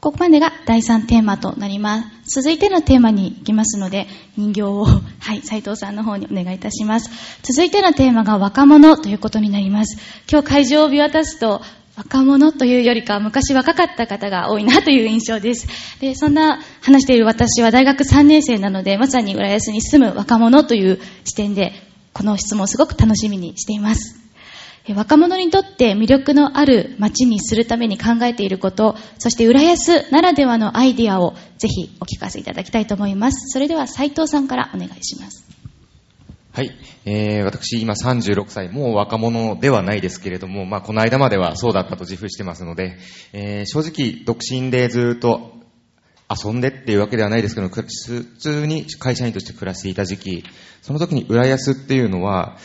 ここまでが第3テーマとなります。続いてのテーマに行きますので、人形を、はい、斉藤さんの方にお願いいたします。続いてのテーマが若者ということになります。今日会場を見渡すと、若者というよりか昔若かった方が多いなという印象です。で、そんな話している私は大学3年生なので、まさに浦安に住む若者という視点で、この質問をすごく楽しみにしています。若者にとって魅力のある街にするために考えていること、そして浦安ならではのアイディアをぜひお聞かせいただきたいと思います。それでは斉藤さんからお願いします。はい。えー、私、今36歳、もう若者ではないですけれども、まあ、この間まではそうだったと自負してますので、えー、正直、独身でずっと遊んでっていうわけではないですけど、普通に会社員として暮らしていた時期、その時に浦安っていうのは、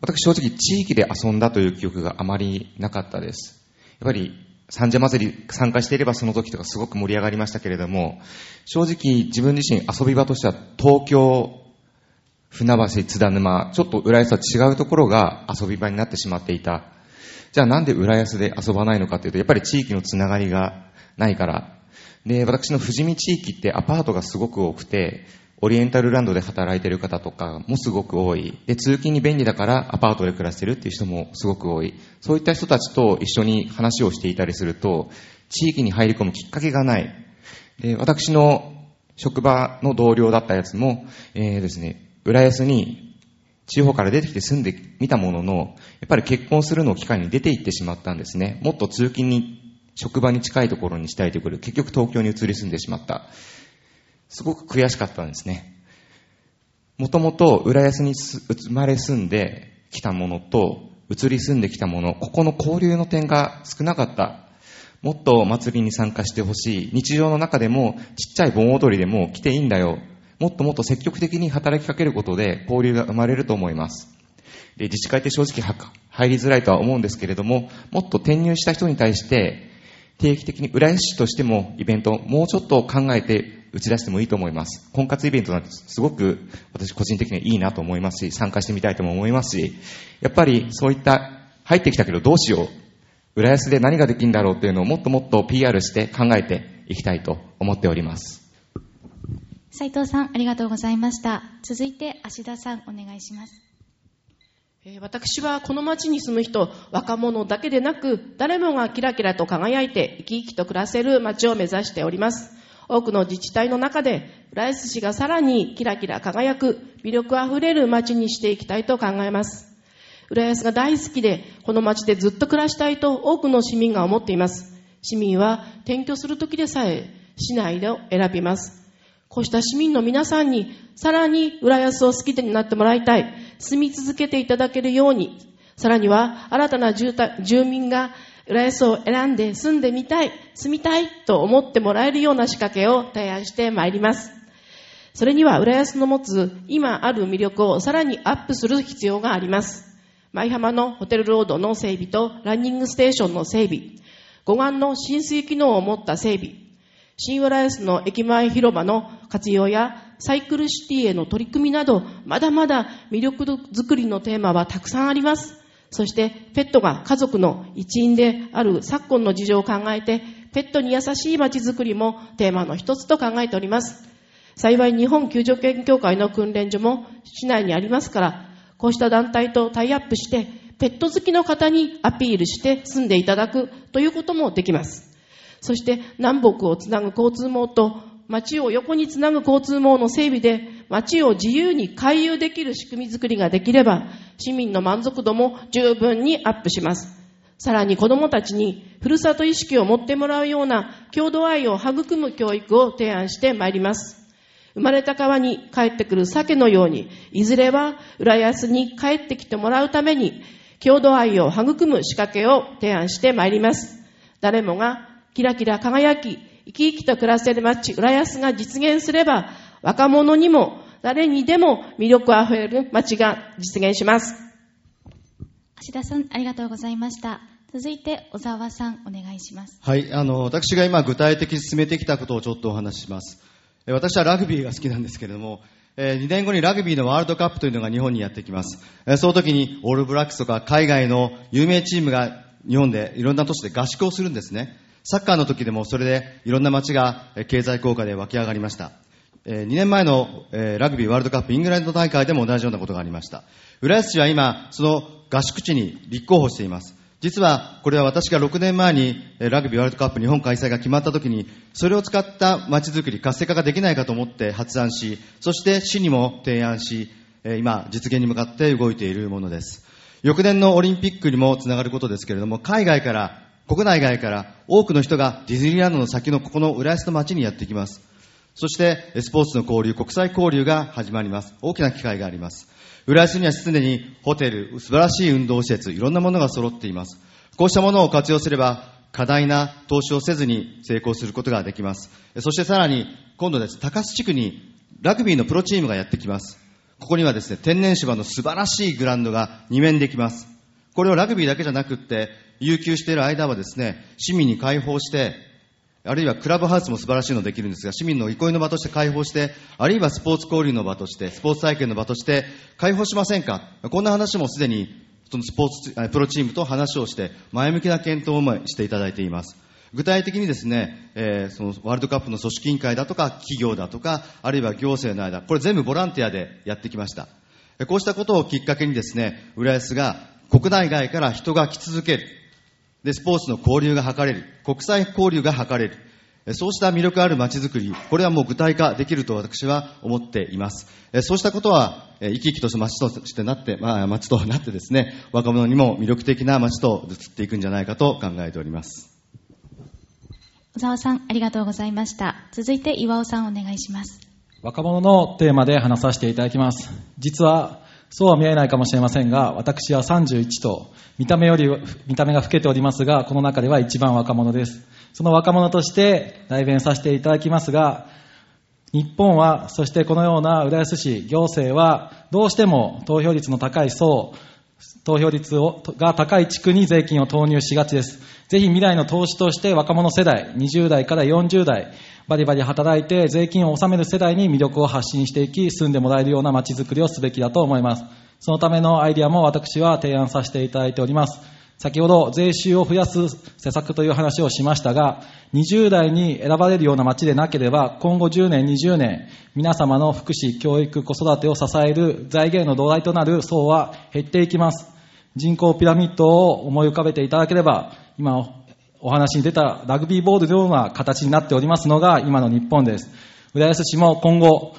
私正直地域で遊んだという記憶があまりなかったです。やっぱり三社祭り参加していればその時とかすごく盛り上がりましたけれども、正直自分自身遊び場としては東京船橋、津田沼、ちょっと浦安は違うところが遊び場になってしまっていた。じゃあなんで浦安で遊ばないのかというと、やっぱり地域のつながりがないから。で、私の富士見地域ってアパートがすごく多くて、オリエンタルランドで働いてる方とかもすごく多い。で、通勤に便利だからアパートで暮らしてるっていう人もすごく多い。そういった人たちと一緒に話をしていたりすると、地域に入り込むきっかけがない。で、私の職場の同僚だったやつも、えー、ですね、浦安に地方から出てきて住んでみたものの、やっぱり結婚するのを機会に出て行ってしまったんですね。もっと通勤に、職場に近いところにしたいところ、結局東京に移り住んでしまった。すごく悔しかったんですね。もともと浦安に生まれ住んできたものと、移り住んできたもの、ここの交流の点が少なかった。もっと祭りに参加してほしい。日常の中でも、ちっちゃい盆踊りでも来ていいんだよ。もっともっと積極的に働きかけることで交流が生まれると思います。で自治会って正直入りづらいとは思うんですけれども、もっと転入した人に対して定期的に浦安市としてもイベントをもうちょっと考えて打ち出してもいいと思います。婚活イベントなんてすごく私個人的にはいいなと思いますし、参加してみたいとも思いますし、やっぱりそういった入ってきたけどどうしよう、浦安で何ができるんだろうというのをもっともっと PR して考えていきたいと思っております。斉藤さん、ありがとうございました。続いて、芦田さん、お願いします。私はこの町に住む人、若者だけでなく、誰もがキラキラと輝いて生き生きと暮らせる町を目指しております。多くの自治体の中で、浦安市がさらにキラキラ輝く、魅力あふれる町にしていきたいと考えます。浦安が大好きで、この町でずっと暮らしたいと多くの市民が思っています。市民は転居するときでさえ、市内を選びます。こうした市民の皆さんに、さらに浦安を好きでになってもらいたい、住み続けていただけるように、さらには新たな住民が浦安を選んで住んでみたい、住みたいと思ってもらえるような仕掛けを提案してまいります。それには浦安の持つ今ある魅力をさらにアップする必要があります。舞浜のホテルロードの整備とランニングステーションの整備、護岸の浸水機能を持った整備、新浦安の駅前広場の活用やサイクルシティへの取り組みなど、まだまだ魅力づくりのテーマはたくさんあります。そして、ペットが家族の一員である昨今の事情を考えて、ペットに優しい街づくりもテーマの一つと考えております。幸い日本救助犬協会の訓練所も市内にありますから、こうした団体とタイアップして、ペット好きの方にアピールして住んでいただくということもできます。そして南北をつなぐ交通網と街を横につなぐ交通網の整備で街を自由に回遊できる仕組みづくりができれば市民の満足度も十分にアップします。さらに子供たちにふるさと意識を持ってもらうような郷土愛を育む教育を提案してまいります。生まれた川に帰ってくる鮭のように、いずれは浦安に帰ってきてもらうために、郷土愛を育む仕掛けを提案してまいります。誰もがキラキラ輝き、生き生きと暮らせる街、浦安が実現すれば、若者にも誰にでも魅力あふれる街が実現します。橋田さん、ありがとうございました。続いて、小沢さん、お願いします。はい、あの、私が今具体的に進めてきたことをちょっとお話しします。え私はラグビーが好きなんですけれども、え2年後にラグビーのワールドカップというのが日本にやってきます。えその時にオールブラックスとか海外の有名チームが日本でいろんな都市で合宿をするんですね。サッカーの時でもそれでいろんな街が経済効果で湧き上がりました。え2年前のえラグビーワールドカップイングランド大会でも同じようなことがありました。浦安市は今、その合宿地に立候補しています。実は、これは私が6年前にえラグビーワールドカップ日本開催が決まった時に、それを使った街づくり、活性化ができないかと思って発案し、そして市にも提案し、え今、実現に向かって動いているものです。翌年のオリンピックにもつながることですけれども、海外から、国内外から多くの人がディズニーランドの先のここの浦安の街にやってきます。そして、スポーツの交流、国際交流が始まります。大きな機会があります。浦安にはすでにホテル、素晴らしい運動施設、いろんなものが揃っています。こうしたものを活用すれば、過大な投資をせずに成功することができます。そしてさらに、今度です、高須地区にラグビーのプロチームがやってきます。ここにはですね、天然芝の素晴らしいグラウンドが2面できます。これをラグビーだけじゃなくって、有給している間はですね、市民に開放して、あるいはクラブハウスも素晴らしいのできるんですが、市民の憩いの場として開放して、あるいはスポーツ交流の場として、スポーツ体験の場として開放しませんか？こんな話もすでに、そのスポーツ、プロチームと話をして、前向きな検討もしていただいています。具体的にですね、えーそのワールドカップの組織委員会だとか、企業だとか、あるいは行政の間、これ全部ボランティアでやってきました。こうしたことをきっかけにですね、浦安が国内外から人が来続ける。で、スポーツの交流が図れる。国際交流が図れる。えそうした魅力ある街づくり、これはもう具体化できると私は思っています。えそうしたことは、え生き生きとした街としてなって、まあ、街となってですね、若者にも魅力的な街と移っていくんじゃないかと考えております。小沢さん、ありがとうございました。続いて、岩尾さん、お願いします。若者のテーマで話させていただきます。実は、そうは見えないかもしれませんが、私は31と、見た目より、見た目が老けておりますが、この中では一番若者です。その若者として代弁させていただきますが、日本は、そしてこのような浦安市行政は、どうしても投票率の高い層、投票率をが高い地区に税金を投入しがちです。ぜひ未来の投資として若者世代、20代から40代、バリバリ働いて税金を納める世代に魅力を発信していき、住んでもらえるような街づくりをすべきだと思います。そのためのアイディアも私は提案させていただいております。先ほど税収を増やす施策という話をしましたが、20代に選ばれるような街でなければ、今後10年、20年、皆様の福祉、教育、子育てを支える財源の土台となる層は減っていきます。人口ピラミッドを思い浮かべていただければ、今お話に出たラグビーボールのような形になっておりますのが今の日本です。浦安市も今後、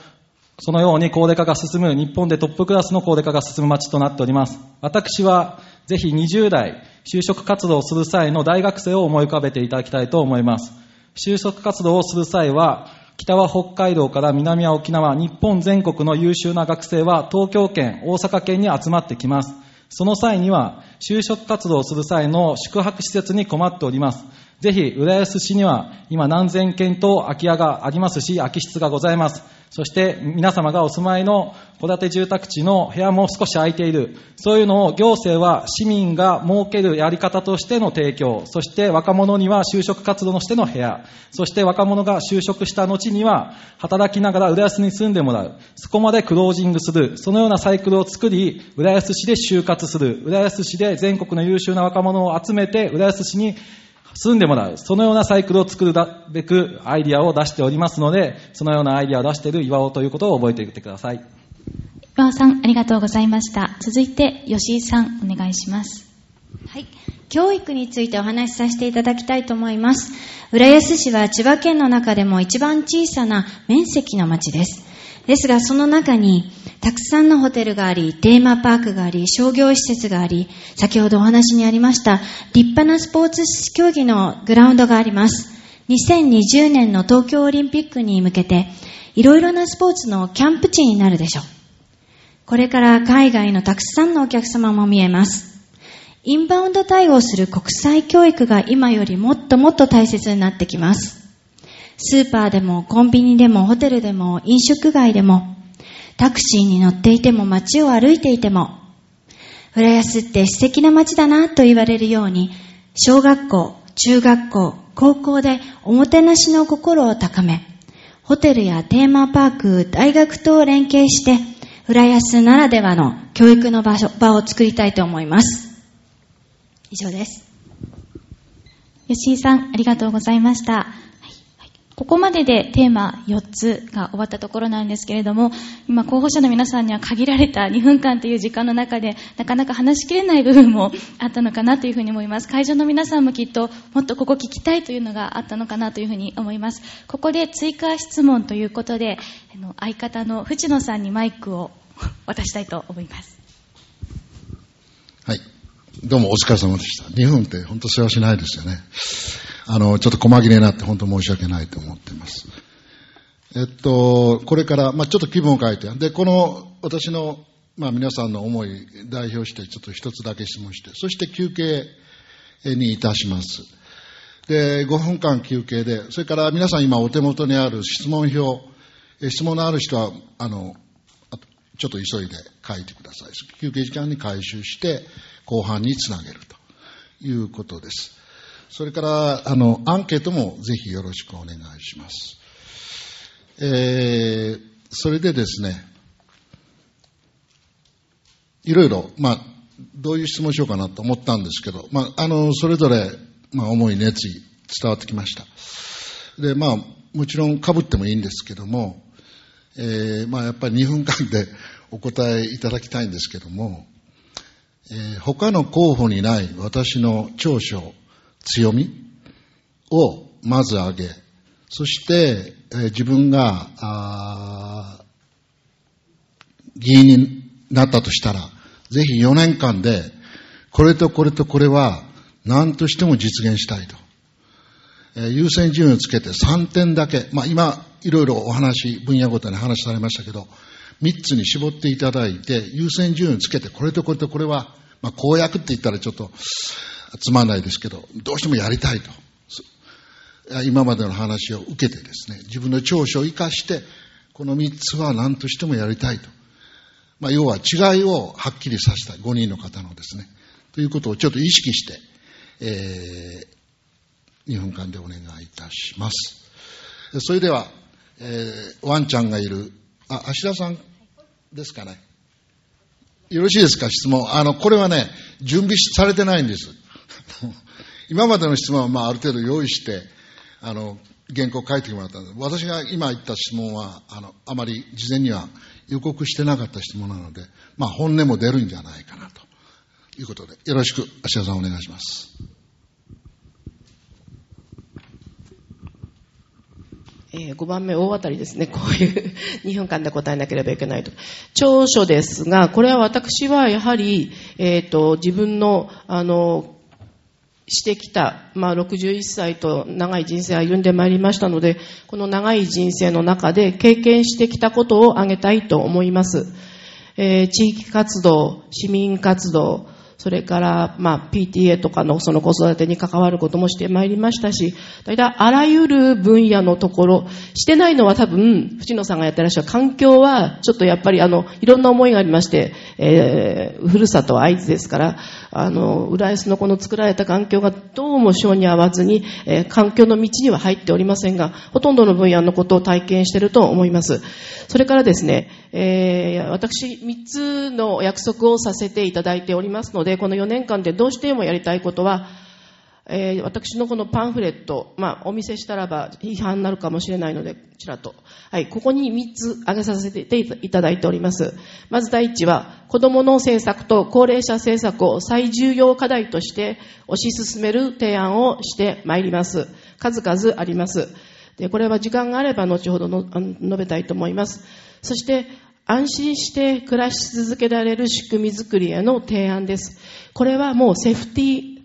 そのように高齢化が進む、日本でトップクラスの高齢化が進む街となっております。私は、ぜひ20代、就職活動をする際の大学生を思い浮かべていただきたいと思います。就職活動をする際は、北は北海道から南は沖縄、日本全国の優秀な学生は東京圏、大阪圏に集まってきます。その際には、就職活動をする際の宿泊施設に困っております。ぜひ、浦安市には今何千件と空き家がありますし、空き室がございます。そして皆様がお住まいの戸建て住宅地の部屋も少し空いている。そういうのを行政は市民が設けるやり方としての提供、そして若者には就職活動としての部屋、そして若者が就職した後には働きながら浦安に住んでもらう。そこまでクロージングする。そのようなサイクルを作り、浦安市で就活する。浦安市で全国の優秀な若者を集めて、浦安市に住んでもらう。そのようなサイクルを作るべくアイディアを出しておりますので、そのようなアイディアを出している岩尾ということを覚えておいてください。岩尾さん、ありがとうございました。続いて、吉井さん、お願いします。はい。教育についてお話しさせていただきたいと思います。浦安市は千葉県の中でも一番小さな面積の町です。ですが、その中に、たくさんのホテルがあり、テーマパークがあり、商業施設があり、先ほどお話にありました、立派なスポーツ競技のグラウンドがあります。2020年の東京オリンピックに向けて、いろいろなスポーツのキャンプ地になるでしょう。これから海外のたくさんのお客様も見えます。インバウンド対応する国際教育が今よりもっともっと大切になってきます。スーパーでもコンビニでもホテルでも飲食街でもタクシーに乗っていても街を歩いていても浦安って素敵な街だなと言われるように小学校、中学校、高校でおもてなしの心を高めホテルやテーマパーク、大学と連携して浦安ならではの教育の場所、場を作りたいと思います。以上です。吉井さん、ありがとうございました。ここまででテーマ4つが終わったところなんですけれども、今候補者の皆さんには限られた2分間という時間の中で、なかなか話しきれない部分もあったのかなというふうに思います。会場の皆さんもきっと、もっとここ聞きたいというのがあったのかなというふうに思います。ここで追加質問ということで、あの相方の藤野さんにマイクを渡したいと思います。どうもお疲れ様でした。2分って本当世話しないですよね。あの、ちょっと細切れになって本当申し訳ないと思っています。えっと、これから、まあちょっと気分を変えて、で、この私の、まあ皆さんの思い代表してちょっと一つだけ質問して、そして休憩にいたします。で、5分間休憩で、それから皆さん今お手元にある質問表、質問のある人は、あの、ちょっと急いで書いてください。休憩時間に回収して、後半につなげるということです。それから、あの、アンケートもぜひよろしくお願いします。えー、それでですね、いろいろ、まあ、どういう質問しようかなと思ったんですけど、まあ、あの、それぞれ、まあ、思い、熱意、伝わってきました。で、まあ、もちろん被ってもいいんですけども、えー、まあ、やっぱり2分間でお答えいただきたいんですけども、えー、他の候補にない私の長所、強みをまず挙げ、そして、えー自分が、あ議員になったとしたら、ぜひ4年間で、これとこれとこれは何としても実現したいと。えー優先順位をつけて3点だけ、まあ今、いろいろお話、分野ごとに話されましたけど、3つに絞っていただいて、優先順位をつけて、これとこれとこれは、まあ公約って言ったらちょっとつまんないですけど、どうしてもやりたいと。今までの話を受けてですね、自分の長所を生かして、この3つは何としてもやりたいと。まあ要は違いをはっきりさせたい。5人の方のですね。ということをちょっと意識して、えー、2分間でお願いいたします。それでは、えー、ワンちゃんがいる、あ、芦田さんですかね。よろしいですか？質問。あの、これはね、準備されてないんです。今までの質問は、まあ、ある程度用意して、あの、原稿書いてもらったんです。私が今言った質問は、あの、あまり事前には予告してなかった質問なので、まあ、本音も出るんじゃないかなということで、よろしく、芦田さんお願いします。えー5番目、大当たりですね。こういう2分間で答えなければいけないと。長所ですが、これは私はやはり、えっ、と、自分の、あの、してきた、まあ、61歳と長い人生を歩んでまいりましたので、この長い人生の中で経験してきたことを挙げたいと思います。えー地域活動、市民活動、それから、まあ、PTA とかのその子育てに関わることもしてまいりましたし、大体あらゆる分野のところ、してないのは多分、藤野さんがやってらっしゃる環境は、ちょっとやっぱりあの、いろんな思いがありまして、えー、ふるさとは会津ですから、あの、浦安のこの作られた環境がどうも性に合わずに、えー環境の道には入っておりませんが、ほとんどの分野のことを体験していると思います。それからですね、えー私、3つの約束をさせていただいておりますので、でこの4年間でどうしてもやりたいことは、えー私のこのパンフレット、まあ、お見せしたらば批判になるかもしれないので、ちらっと。はい、ここに3つ挙げさせていただいております。まず第一は、子供の政策と高齢者政策を最重要課題として推し進める提案をしてまいります。数々あります。で、これは時間があれば後ほどのあの述べたいと思います。そして、安心して暮らし続けられる仕組みづくりへの提案です。これはもうセーフティー、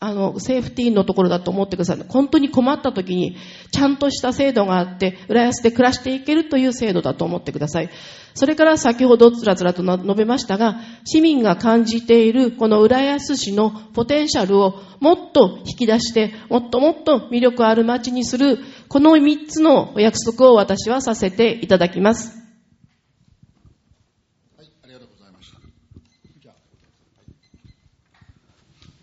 あの、セーフティーのところだと思ってください。本当に困った時に、ちゃんとした制度があって、浦安で暮らしていけるという制度だと思ってください。それから先ほどつらつらと述べましたが、市民が感じているこの浦安市のポテンシャルをもっと引き出して、もっともっと魅力ある街にする、この3つのお約束を私はさせていただきます。ありがとうございました。じゃあ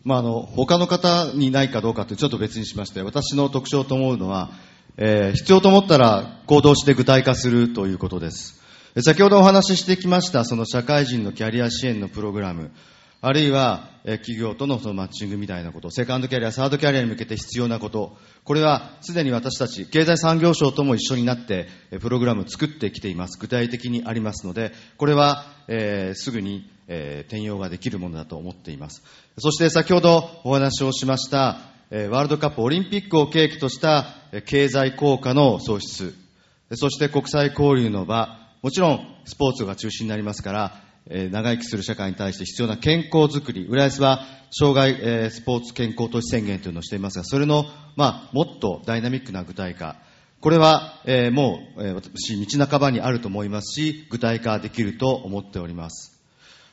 まあ、あの、他の方にないかどうかってちょっと別にしまして、私の特徴と思うのは、えー必要と思ったら行動して具体化するということです。先ほどお話ししてきました、その社会人のキャリア支援のプログラム、あるいは、えー企業とのそのマッチングみたいなこと、セカンドキャリア、サードキャリアに向けて必要なこと、これはすでに私たち、経済産業省とも一緒になって、えプログラムを作ってきています。具体的にありますので、これは、えーすぐに、えー転用ができるものだと思っています。そして先ほどお話をしました、えーワールドカップオリンピックを契機とした経済効果の創出、そして国際交流の場、もちろんスポーツが中心になりますから、えー長生きする社会に対して必要な健康づくり、浦安は障害、えースポーツ健康都市宣言というのをしていますが、それの、まあ、もっとダイナミックな具体化、これは、えーもう、えー私、道半ばにあると思いますし、具体化できると思っております。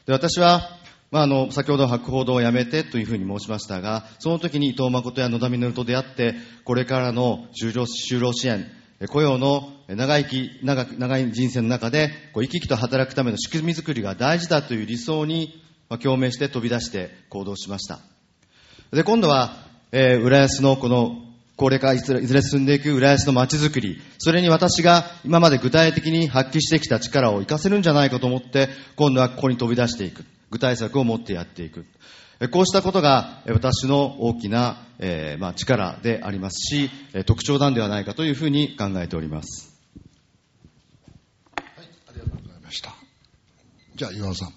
で私は、まあ、あの、先ほど博報堂をやめてというふうに申しましたが、その時に伊藤誠や野田実と出会って、これからの就労就労支援、雇用の長生き、長長い人生の中で、こう生き生きと働くための仕組みづくりが大事だという理想に、まあ、共鳴して飛び出して行動しました。で、今度は、えー浦安のこの高齢化いずれいずれ進んでいく浦安の街づくり、それに私が今まで具体的に発揮してきた力を活かせるんじゃないかと思って、今度はここに飛び出していく。具体策を持ってやっていく。えこうしたことがえ私の大きな、えーまあ、力でありますし、え特徴なんではないかというふうに考えております。ありがとうございました。じゃあ、岩尾さん。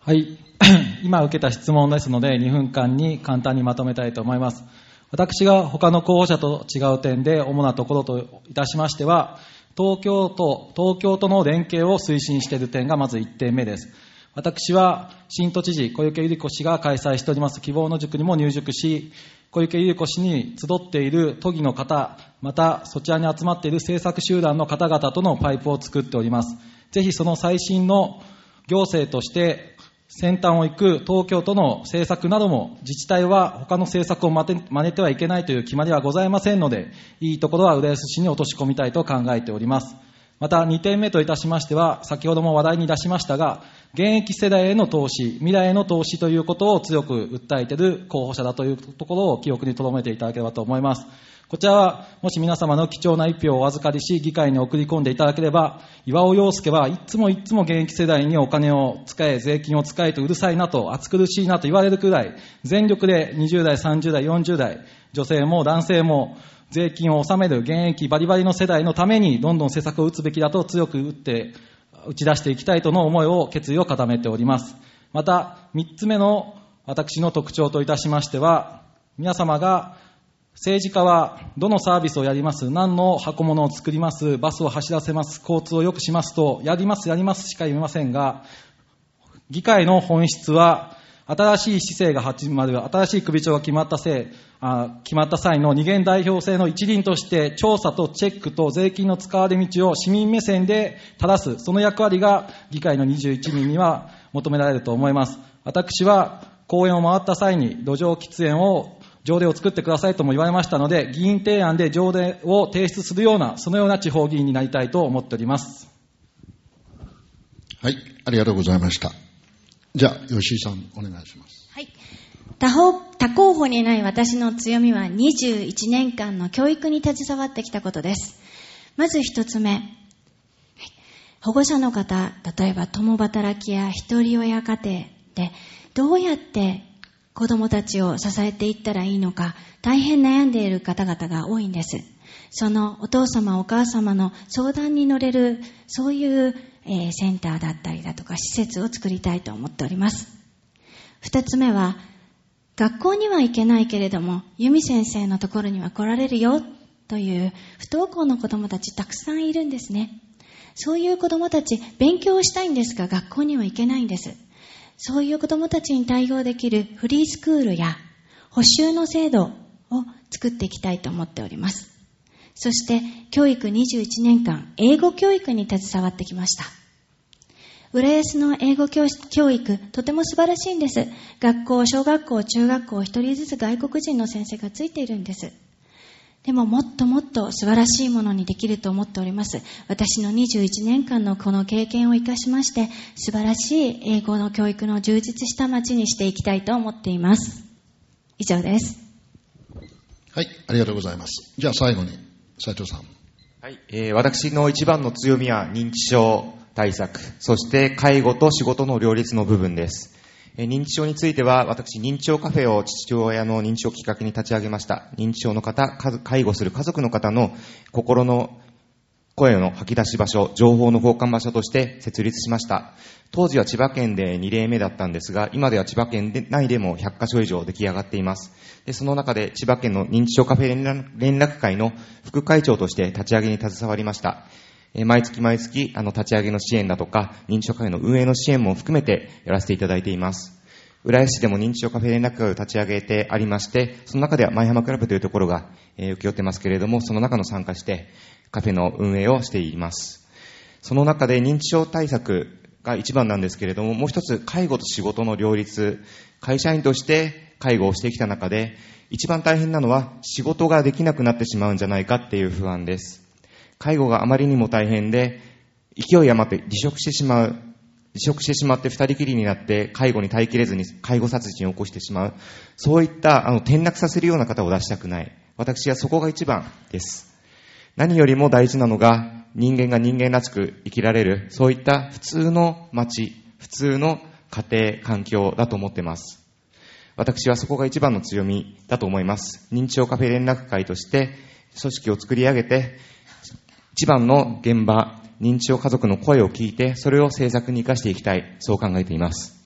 はい。今受けた質問ですので、2分間に簡単にまとめたいと思います。私が他の候補者と違う点で主なところといたしましては、東京都、東京都の連携を推進している点がまず1点目です。私は新都知事小池百合子氏が開催しております希望の塾にも入塾し、小池百合子氏に集っている都議の方、またそちらに集まっている政策集団の方々とのパイプを作っております。ぜひその最新の行政として先端を行く東京都の政策なども自治体は他の政策を真似てはいけないという決まりはございませんので、いいところは浦安市に落とし込みたいと考えております。また2点目といたしましては、先ほども話題に出しましたが、現役世代への投資、未来への投資ということを強く訴えている候補者だというところを記憶に留めていただければと思います。こちらは、もし皆様の貴重な一票をお預かりし、議会に送り込んでいただければ、岩尾陽介はいつもいつも現役世代にお金を使え、税金を使えとうるさいなと、暑苦しいなと言われるくらい、全力で20代、30代、40代、女性も男性も、税金を納める現役バリバリの世代のために、どんどん施策を打つべきだと強く打って、打ち出していきたいとの思いを、決意を固めております。また、三つ目の私の特徴といたしましては、皆様が政治家はどのサービスをやります、何の箱物を作ります、バスを走らせます、交通を良くしますと、やります、やりますしか言えませんが、議会の本質は、新しい市政が始まる、新しい首長が決まったせい、あ決まった際の二元代表制の一輪として、調査とチェックと税金の使われ道を市民目線で正す、その役割が議会の21人には求められると思います。私は、公園を回った際に土壌喫煙を条例を作ってくださいとも言われましたので、議員提案で条例を提出するような、そのような地方議員になりたいと思っております。はい、ありがとうございました。じゃあ、吉井さん、お願いします。はい。他方、他候補にない私の強みは21年間の教育に携わってきたことです。まず一つ目。はい保護者の方、例えば共働きや一人親家庭で、どうやって子供たちを支えていったらいいのか、大変悩んでいる方々が多いんです。そのお父様、お母様の相談に乗れる、そういう、えーセンターだったりだとか、施設を作りたいと思っております。二つ目は、学校には行けないけれども、由美先生のところには来られるよという不登校の子供たちたくさんいるんですね。そういう子供たち、勉強したいんですが、学校には行けないんです。そういう子供たちに対応できるフリースクールや補習の制度を作っていきたいと思っております。そして、教育21年間、英語教育に携わってきました。浦安の英語教教育、とても素晴らしいんです。学校、小学校、中学校、一人ずつ外国人の先生がついているんです。でももっともっと素晴らしいものにできると思っております。私の21年間のこの経験を生かしまして、素晴らしい英語の教育の充実した街にしていきたいと思っています。以上です。はい、ありがとうございます。じゃあ最後に、斉藤さん。はい、えー私の一番の強みは認知症対策、そして介護と仕事の両立の部分です。認知症については、私、認知症カフェを父親の認知症をきっかけに立ち上げました。認知症の方、介護する家族の方の心の声の吐き出し場所、情報の交換場所として設立しました。当時は千葉県で2例目だったんですが、今では千葉県内でも100カ所以上出来上がっています。で、その中で千葉県の認知症カフェ連絡会の副会長として立ち上げに携わりました。え毎月毎月、あの、立ち上げの支援だとか、認知症カフェの運営の支援も含めてやらせていただいています。浦安市でも認知症カフェ連絡会を立ち上げてありまして、その中では舞浜クラブというところが、えー請け負ってますけれども、その中の参加して、カフェの運営をしています。その中で認知症対策が一番なんですけれども、もう一つ介護と仕事の両立、会社員として介護をしてきた中で、一番大変なのは仕事ができなくなってしまうんじゃないかっていう不安です。介護があまりにも大変で、勢い余って離職してしまう。離職してしまって二人きりになって介護に耐えきれずに介護殺人を起こしてしまう。そういったあの転落させるような方を出したくない。私はそこが一番です。何よりも大事なのが人間が人間らしく生きられる、そういった普通の街、普通の家庭、環境だと思ってます。私はそこが一番の強みだと思います。認知症カフェ連絡会として組織を作り上げて、一番の現場、認知症家族の声を聞いて、それを政策に活かしていきたい、そう考えています。